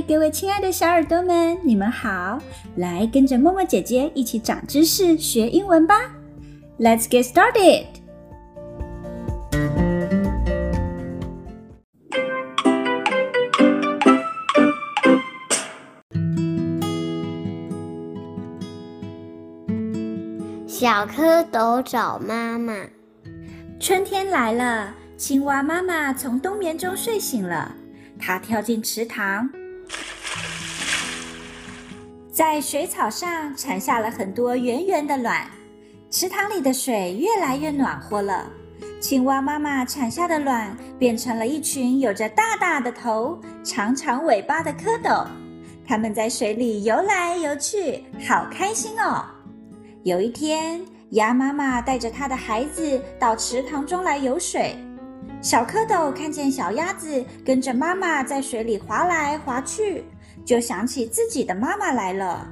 嗨，各位亲爱的小耳朵们，你们好！来跟着默默姐姐一起长知识、学英文吧。Let's get started。小蝌蚪找妈妈。春天来了，青蛙妈妈从冬眠中睡醒了。它跳进池塘，在水草上产下了很多圆圆的卵。池塘里的水越来越暖和了，青蛙妈妈产下的卵变成了一群有着大大的头、长长尾巴的蝌蚪。它们在水里游来游去，好开心哦！有一天，鸭妈妈带着它的孩子到池塘中来游水。小蝌蚪看见小鸭子跟着妈妈在水里划来划去，就想起自己的妈妈来了。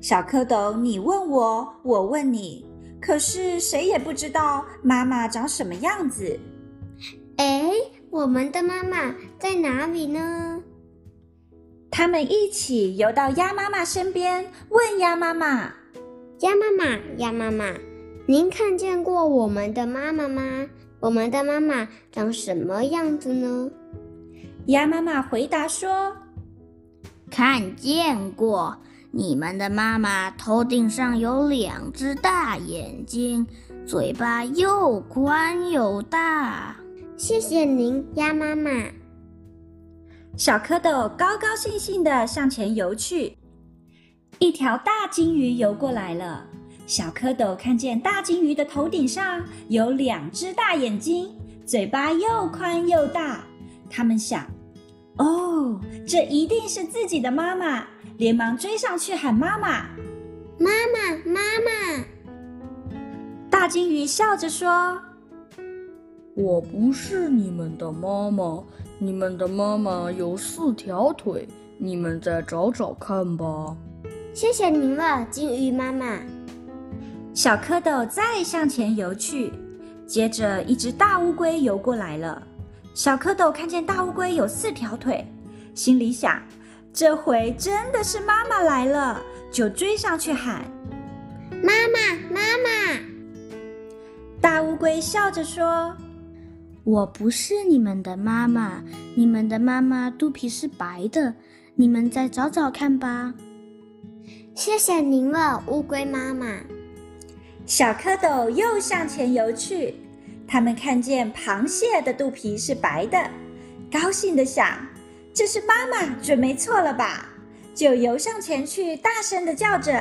小蝌蚪，你问我，我问你，可是谁也不知道妈妈长什么样子。哎，我们的妈妈在哪里呢？他们一起游到鸭妈妈身边，问鸭妈妈：“鸭妈妈，鸭妈妈，您看见过我们的妈妈吗？”我们的妈妈长什么样子呢？鸭妈妈回答说：“看见过，你们的妈妈头顶上有两只大眼睛，嘴巴又宽又大。”谢谢您，鸭妈妈。小蝌蚪高高兴兴地向前游去，一条大金鱼游过来了。小蝌蚪看见大金鱼的头顶上有两只大眼睛，嘴巴又宽又大。他们想：“哦，这一定是自己的妈妈！”连忙追上去喊：“妈妈，妈妈，妈妈！”大金鱼笑着说：“我不是你们的妈妈，你们的妈妈有四条腿，你们再找找看吧。”谢谢您了，金鱼妈妈。小蝌蚪再向前游去，接着一只大乌龟游过来了。小蝌蚪看见大乌龟有四条腿，心里想：这回真的是妈妈来了，就追上去喊：“妈妈，妈妈！”大乌龟笑着说：“我不是你们的妈妈，你们的妈妈肚皮是白的，你们再找找看吧。”谢谢您了，乌龟妈妈。小蝌蚪又向前游去，他们看见螃蟹的肚皮是白的，高兴地想：“这是妈妈准没错了吧？”就游上前去，大声地叫着：“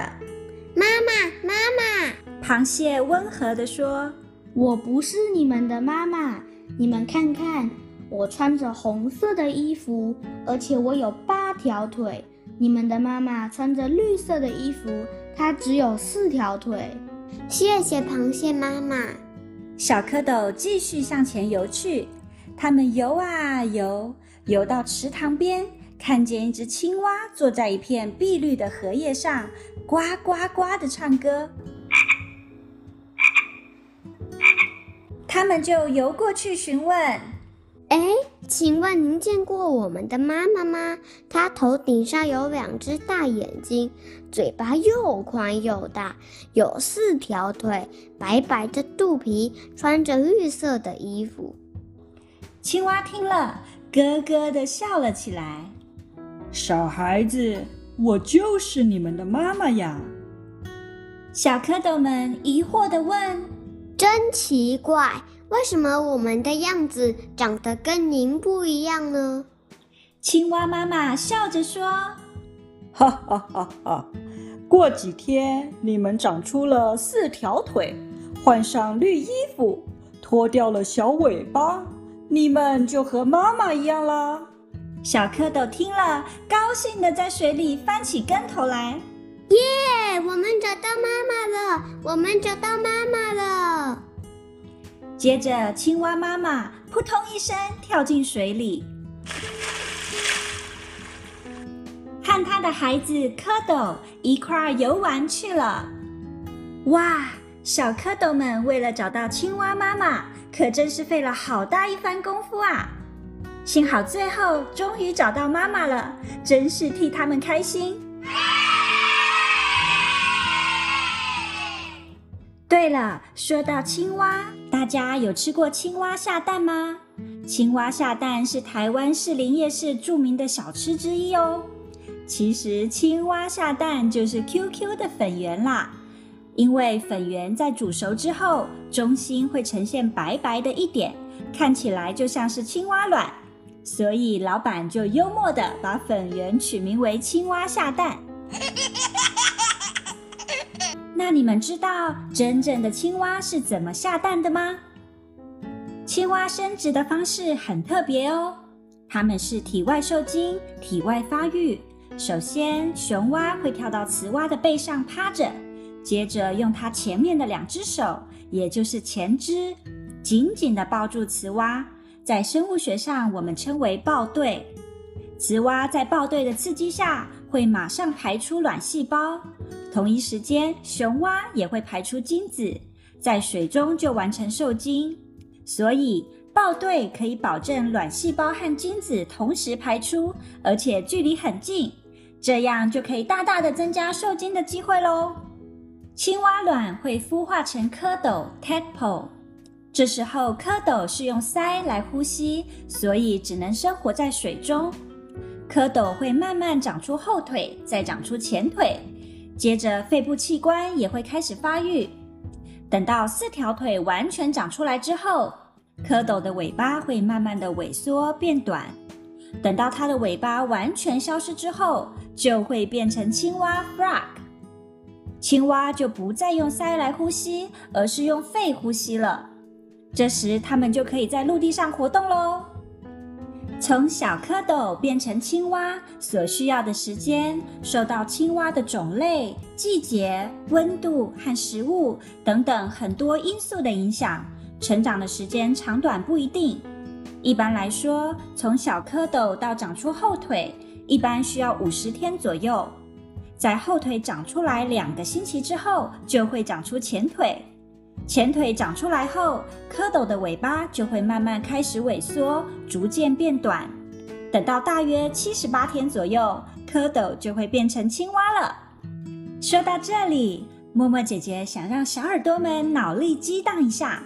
妈妈，妈妈！”螃蟹温和地说：“我不是你们的妈妈，你们看看，我穿着红色的衣服，而且我有八条腿。你们的妈妈穿着绿色的衣服，她只有四条腿。”谢谢螃蟹妈妈。小蝌蚪继续向前游去，它们游啊游，游到池塘边，看见一只青蛙坐在一片碧绿的荷叶上，呱呱呱的唱歌。它们就游过去询问：“哎。”请问您见过我们的妈妈吗？她头顶上有两只大眼睛，嘴巴又宽又大，有四条腿，白白的肚皮，穿着绿色的衣服。青蛙听了，咯咯的笑了起来。小孩子，我就是你们的妈妈呀！小蝌蚪们疑惑地问：“真奇怪。”为什么我们的样子长得跟您不一样呢？青蛙妈妈笑着说：“哈哈哈哈！过几天你们长出了四条腿，换上绿衣服，脱掉了小尾巴，你们就和妈妈一样啦。”小蝌蚪听了，高兴的在水里翻起跟头来。耶！我们找到妈妈了！我们找到妈妈了！接着，青蛙妈妈扑通一声跳进水里，和他的孩子蝌蚪一块儿游玩去了。哇！小蝌蚪们为了找到青蛙妈妈，可真是费了好大一番功夫啊！幸好最后终于找到妈妈了，真是替他们开心。对了，说到青蛙，大家有吃过青蛙下蛋吗？青蛙下蛋是台湾士林夜市著名的小吃之一哦。其实青蛙下蛋就是 QQ 的粉圆啦，因为粉圆在煮熟之后，中心会呈现白白的一点，看起来就像是青蛙卵，所以老板就幽默的把粉圆取名为青蛙下蛋。那你们知道真正的青蛙是怎么下蛋的吗？青蛙生殖的方式很特别哦，它们是体外受精、体外发育。首先，雄蛙会跳到雌蛙的背上趴着，接着用它前面的两只手，也就是前肢，紧紧地抱住雌蛙。在生物学上，我们称为抱对。雌蛙在抱对的刺激下，会马上排出卵细胞，同一时间，雄蛙也会排出精子，在水中就完成受精。所以，抱对可以保证卵细胞和精子同时排出，而且距离很近。这样就可以大大的增加受精的机会喽。青蛙卵会孵化成蝌蚪 （tadpole），这时候蝌蚪是用鳃来呼吸，所以只能生活在水中。蝌蚪会慢慢长出后腿，再长出前腿，接着肺部器官也会开始发育。等到四条腿完全长出来之后，蝌蚪的尾巴会慢慢的萎缩变短。等到它的尾巴完全消失之后，就会变成青蛙 （frog）。青蛙就不再用鳃来呼吸，而是用肺呼吸了。这时，它们就可以在陆地上活动喽。从小蝌蚪变成青蛙所需要的时间，受到青蛙的种类、季节、温度和食物等等很多因素的影响，成长的时间长短不一定。一般来说，从小蝌蚪到长出后腿，一般需要五十天左右。在后腿长出来两个星期之后，就会长出前腿。前腿长出来后，蝌蚪的尾巴就会慢慢开始萎缩，逐渐变短。等到大约七十八天左右，蝌蚪就会变成青蛙了。说到这里，默默姐姐想让小耳朵们脑力激荡一下，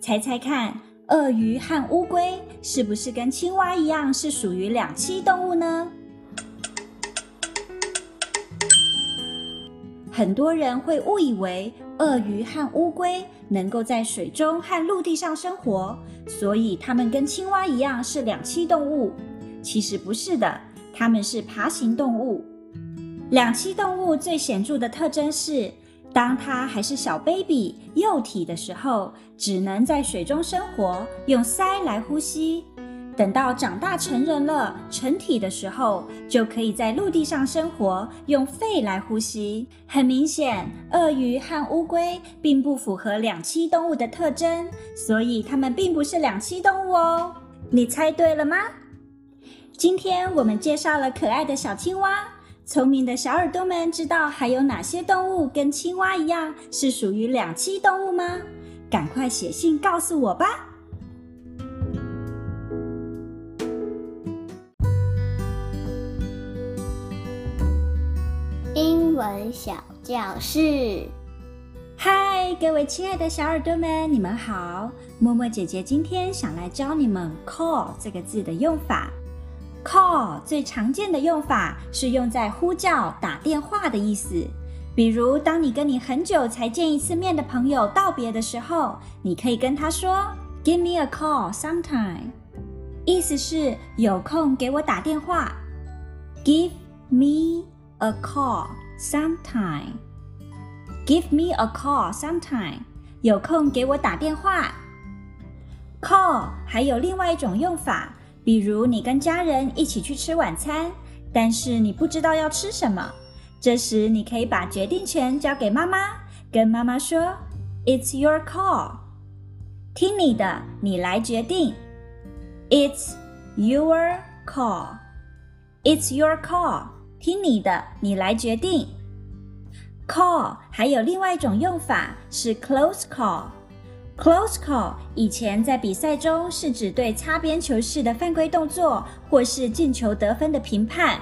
猜猜看。鳄鱼和乌龟是不是跟青蛙一样是属于两栖动物呢？很多人会误以为鳄鱼和乌龟能够在水中和陆地上生活，所以它们跟青蛙一样是两栖动物。其实不是的，它们是爬行动物。两栖动物最显著的特征是，当它还是小 baby 幼体的时候，只能在水中生活，用鳃来呼吸。等到长大成人了，成体的时候，就可以在陆地上生活，用肺来呼吸。很明显，鳄鱼和乌龟并不符合两栖动物的特征，所以它们并不是两栖动物哦。你猜对了吗？今天我们介绍了可爱的小青蛙。聪明的小耳朵们知道还有哪些动物跟青蛙一样是属于两栖动物吗？赶快写信告诉我吧！小教室，嗨，各位亲爱的小耳朵们，你们好！默默姐姐今天想来教你们 “call” 这个字的用法。Call 最常见的用法是用在呼叫、打电话的意思。比如，当你跟你很久才见一次面的朋友道别的时候，你可以跟他说 “Give me a call sometime”，意思是有空给我打电话。Give me a call sometime. Give me a call sometime. 有空给我打电话。Call 还有另外一种用法。比如你跟家人一起去吃晚餐，但是你不知道要吃什么，这时你可以把决定权交给妈妈，跟妈妈说：“It's your call，听你的，你来决定。”It's your call，It's your call，听你的，你来决定。Call 还有另外一种用法是 close call。Close call 以前在比赛中是指对擦边球式的犯规动作或是进球得分的评判，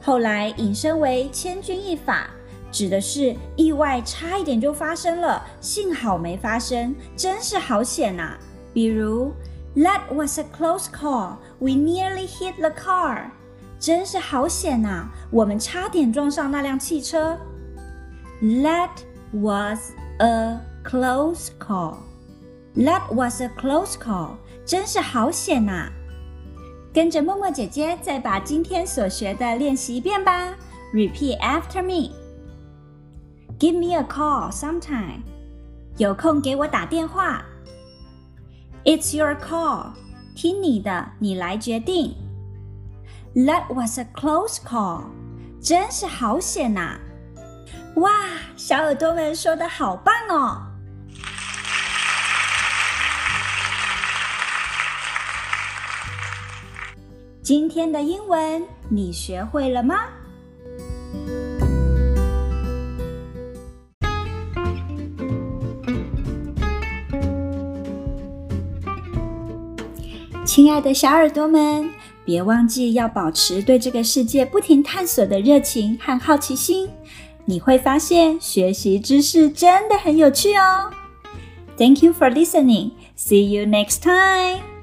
后来引申为千钧一发，指的是意外差一点就发生了，幸好没发生，真是好险呐。比如，That was a close call. We nearly hit the car. 真是好险呐，我们差点撞上那辆汽车。That was a close call. That was a close call. 真是好险呐！跟着默默姐姐再把今天所学的练习一遍吧。Repeat after me. Give me a call sometime. 有空给我打电话。It's your call. 听你的，你来决定。 That was a close call. 真是好险呐！哇，小耳朵们说的好棒哦！今天的英文你学会了吗？亲爱的小耳朵们，别忘记要保持对这个世界不停探索的热情和好奇心，你会发现学习知识真的很有趣哦。Thank you for listening. See you next time.